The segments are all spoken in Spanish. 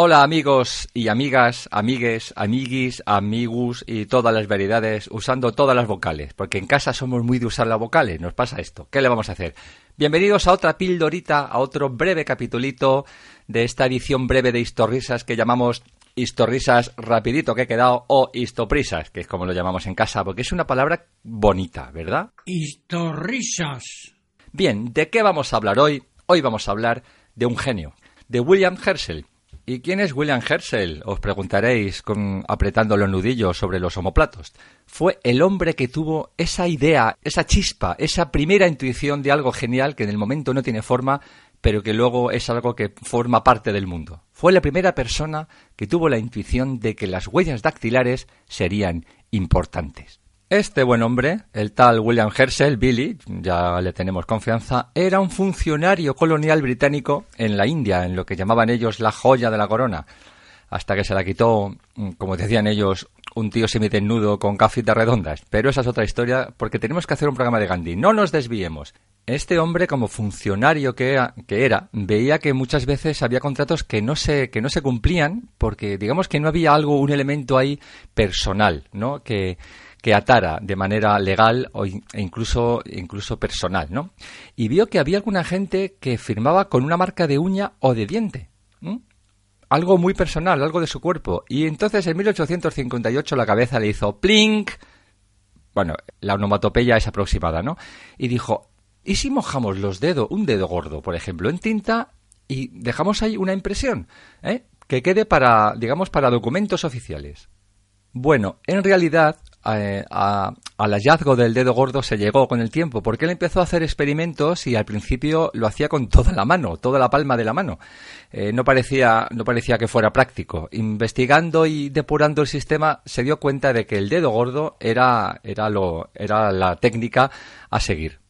Hola amigos y amigas, amigues, amiguis, amigus y todas las variedades usando todas las vocales, porque en casa somos muy de usar las vocales, nos pasa esto. ¿Qué le vamos a hacer? Bienvenidos a otra pildorita, a otro breve capitulito de esta edición breve de Historrisas que llamamos Historrisas rapidito que he quedado o Histoprisas, que es como lo llamamos en casa, porque es una palabra bonita, ¿verdad? Historrisas. Bien, ¿de qué vamos a hablar hoy? Hoy vamos a hablar de un genio, de William Herschel. ¿Y quién es William Herschel? Os preguntaréis con, apretando los nudillos sobre los homoplatos. Fue el hombre que tuvo esa idea, esa chispa, esa primera intuición de algo genial que en el momento no tiene forma, pero que luego es algo que forma parte del mundo. Fue la primera persona que tuvo la intuición de que las huellas dactilares serían importantes. Este buen hombre, el tal William Herschel, Billy, ya le tenemos confianza, era un funcionario colonial británico en la India, en lo que llamaban ellos la joya de la corona, hasta que se la quitó, mm, como decían ellos, un tío semidesnudo con gafitas redondas. Pero esa es otra historia, porque tenemos que hacer un programa de Gandhi. No nos desviemos. Este hombre, como funcionario que era, veía que muchas veces había contratos que no se, que no se cumplían, porque digamos que no había algo, un elemento ahí personal, ¿no? Que, que atara de manera legal o e incluso, incluso personal, ¿no? Y vio que había alguna gente que firmaba con una marca de uña o de diente. Algo muy personal, algo de su cuerpo. Y entonces en 1858 la cabeza le hizo plink. Bueno, la onomatopeya es aproximada, ¿no? Y dijo, ¿y si mojamos los dedos, un dedo gordo, por ejemplo, en tinta y dejamos ahí una impresión, ¿eh? Que quede para, digamos, para documentos oficiales. Bueno, en realidad eh, a- al hallazgo del dedo gordo se llegó con el tiempo, porque él empezó a hacer experimentos y al principio lo hacía con toda la mano, toda la palma de la mano. Eh, no, parecía, no parecía que fuera práctico. Investigando y depurando el sistema, se dio cuenta de que el dedo gordo era, era, lo, era la técnica a seguir.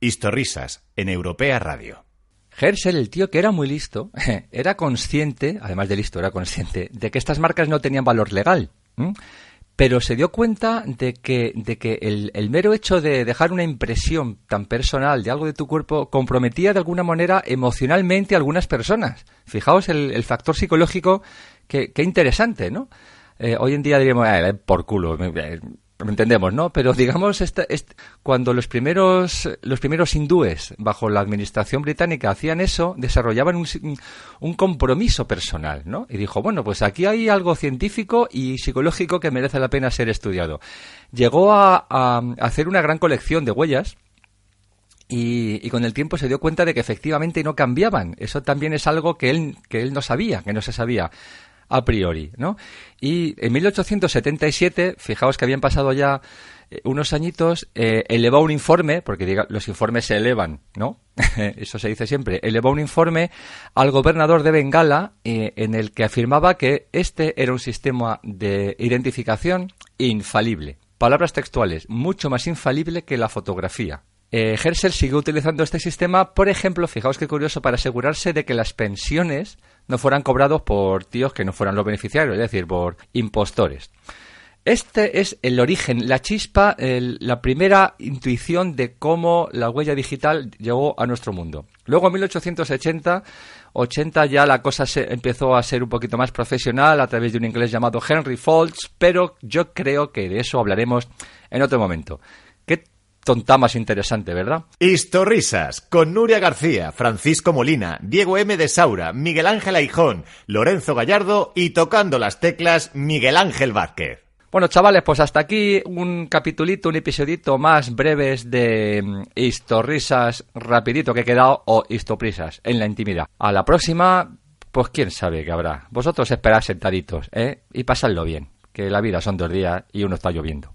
Historrisas en Europea Radio. Herschel, el tío que era muy listo, era consciente, además de listo, era consciente de que estas marcas no tenían valor legal. Pero se dio cuenta de que, de que el, mero hecho de dejar una impresión tan personal de algo de tu cuerpo comprometía de alguna manera emocionalmente a algunas personas. Fijaos el, factor psicológico, que, que interesante, ¿no? Eh, hoy en día diríamos, "Eh, por culo, eh, entendemos, ¿no? Pero digamos, esta- est- cuando los primeros, los primeros hindúes bajo la administración británica hacían eso, desarrollaban un, un compromiso personal, ¿no? Y dijo, bueno, pues aquí hay algo científico y psicológico que merece la pena ser estudiado. Llegó a, hacer una gran colección de huellas, y, y con el tiempo se dio cuenta de que efectivamente no cambiaban. Eso también es algo que él no sabía, que no se sabía a priori, ¿no? Y en 1877, fijaos que habían pasado ya eh, unos añitos, eh, elevó un informe, porque diga, los informes se elevan, ¿no? Eso se dice siempre. Elevó un informe al gobernador de Bengala eh, en el que afirmaba que este era un sistema de identificación infalible. Palabras textuales, mucho más infalible que la fotografía. Eh, Herschel siguió utilizando este sistema, por ejemplo, fijaos qué curioso, para asegurarse de que las pensiones no fueran cobrados por tíos que no fueran los beneficiarios, es decir, por impostores. Este es el origen, la chispa, la primera intuición de cómo la huella digital llegó a nuestro mundo. Luego, en 1880, 80 ya la cosa se empezó a ser un poquito más profesional a través de un inglés llamado Henry Foltz, pero yo creo que de eso hablaremos en otro momento. Qué tonta más interesante, ¿verdad? Historrisas con Nuria García, Francisco Molina, Diego M. de Saura, Miguel Ángel Aijón, Lorenzo Gallardo y tocando las teclas Miguel Ángel Vázquez. Bueno, chavales, pues hasta aquí un capitulito, un episodito más breves de mm, Historrisas rapidito que he quedado o Histoprisas en la intimidad. A la próxima, pues quién sabe qué habrá. Vosotros esperad sentaditos, ¿eh? Y pasadlo bien, que la vida son dos días y uno está lloviendo.